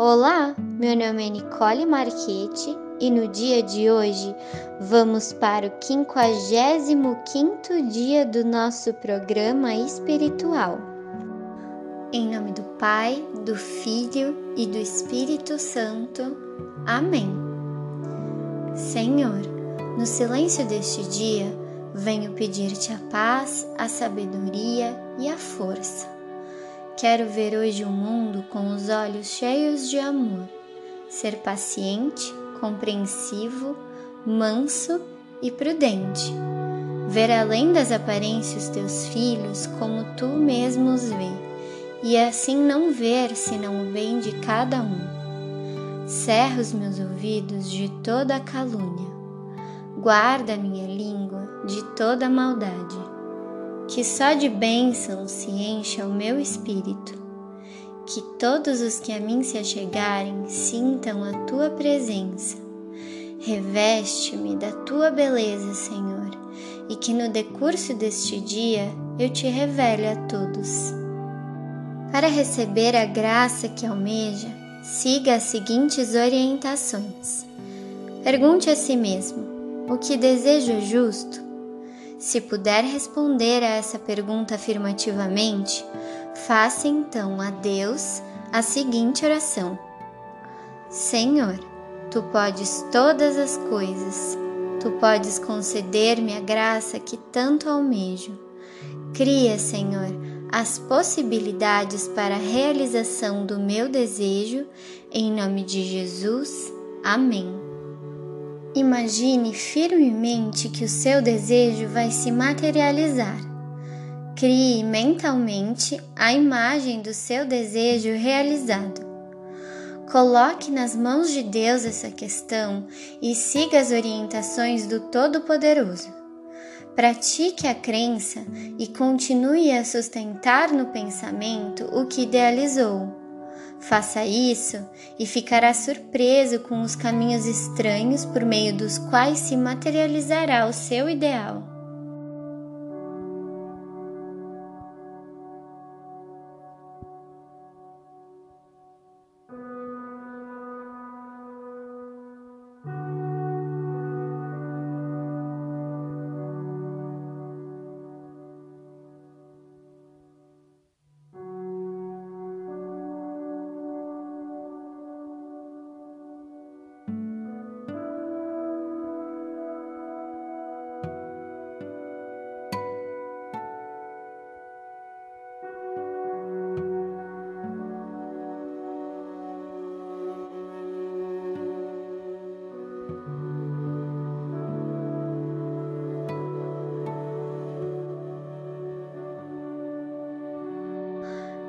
Olá, meu nome é Nicole Marchetti e no dia de hoje vamos para o 55 dia do nosso programa espiritual. Em nome do Pai, do Filho e do Espírito Santo. Amém. Senhor, no silêncio deste dia, venho pedir-te a paz, a sabedoria e a força Quero ver hoje o mundo com os olhos cheios de amor, ser paciente, compreensivo, manso e prudente. Ver além das aparências teus filhos como tu mesmo os vê, e assim não ver senão o bem de cada um. Cerra os meus ouvidos de toda calúnia, guarda minha língua de toda maldade que só de bênçãos se encha o meu espírito, que todos os que a mim se achegarem sintam a tua presença. Reveste-me da tua beleza, Senhor, e que no decurso deste dia eu te revele a todos. Para receber a graça que almeja, siga as seguintes orientações. Pergunte a si mesmo: o que desejo justo? Se puder responder a essa pergunta afirmativamente, faça então a Deus a seguinte oração: Senhor, tu podes todas as coisas, tu podes conceder-me a graça que tanto almejo. Cria, Senhor, as possibilidades para a realização do meu desejo, em nome de Jesus. Amém. Imagine firmemente que o seu desejo vai se materializar. Crie mentalmente a imagem do seu desejo realizado. Coloque nas mãos de Deus essa questão e siga as orientações do Todo-Poderoso. Pratique a crença e continue a sustentar no pensamento o que idealizou Faça isso e ficará surpreso com os caminhos estranhos por meio dos quais se materializará o seu ideal.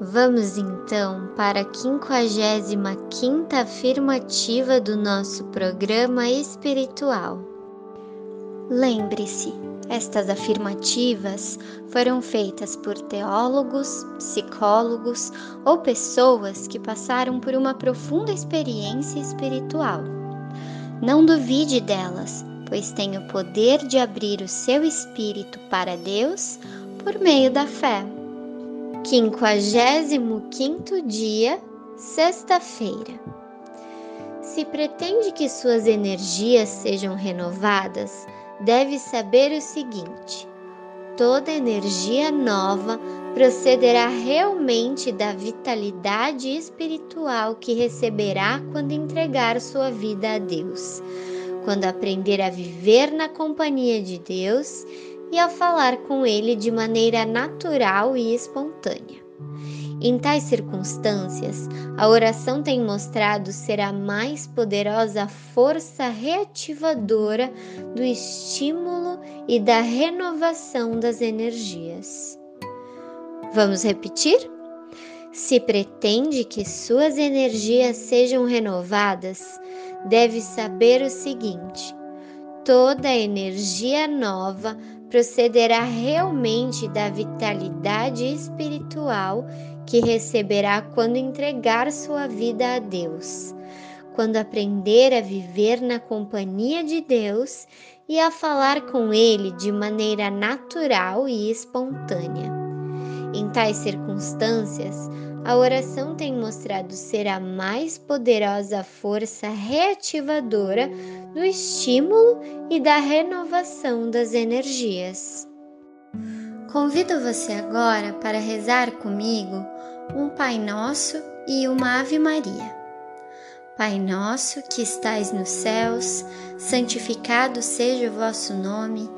Vamos então para a 55 afirmativa do nosso programa espiritual. Lembre-se, estas afirmativas foram feitas por teólogos, psicólogos ou pessoas que passaram por uma profunda experiência espiritual. Não duvide delas, pois tem o poder de abrir o seu espírito para Deus por meio da fé. 55 dia, sexta-feira. Se pretende que suas energias sejam renovadas, deve saber o seguinte: toda energia nova procederá realmente da vitalidade espiritual que receberá quando entregar sua vida a Deus, quando aprender a viver na companhia de Deus e a falar com ele de maneira natural e espontânea. Em tais circunstâncias, a oração tem mostrado ser a mais poderosa força reativadora do estímulo e da renovação das energias. Vamos repetir? Se pretende que suas energias sejam renovadas, deve saber o seguinte: toda energia nova procederá realmente da vitalidade espiritual que receberá quando entregar sua vida a Deus, quando aprender a viver na companhia de Deus e a falar com Ele de maneira natural e espontânea. Em tais circunstâncias, a oração tem mostrado ser a mais poderosa força reativadora do estímulo e da renovação das energias. Convido você agora para rezar comigo um Pai Nosso e uma Ave Maria. Pai nosso que estais nos céus, santificado seja o vosso nome,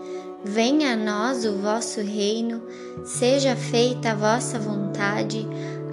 venha a nós o vosso reino, seja feita a vossa vontade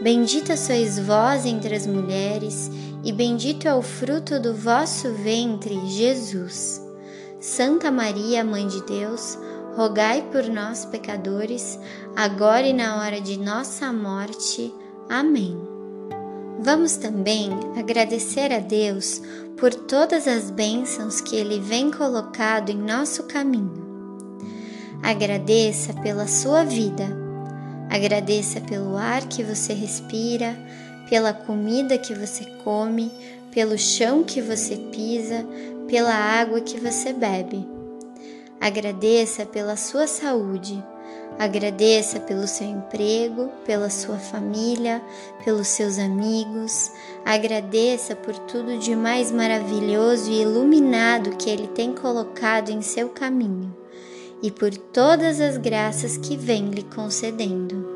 Bendita sois vós entre as mulheres, e bendito é o fruto do vosso ventre, Jesus. Santa Maria, Mãe de Deus, rogai por nós, pecadores, agora e na hora de nossa morte. Amém. Vamos também agradecer a Deus por todas as bênçãos que Ele vem colocado em nosso caminho. Agradeça pela sua vida. Agradeça pelo ar que você respira, pela comida que você come, pelo chão que você pisa, pela água que você bebe. Agradeça pela sua saúde. Agradeça pelo seu emprego, pela sua família, pelos seus amigos. Agradeça por tudo de mais maravilhoso e iluminado que Ele tem colocado em seu caminho e por todas as graças que vem lhe concedendo.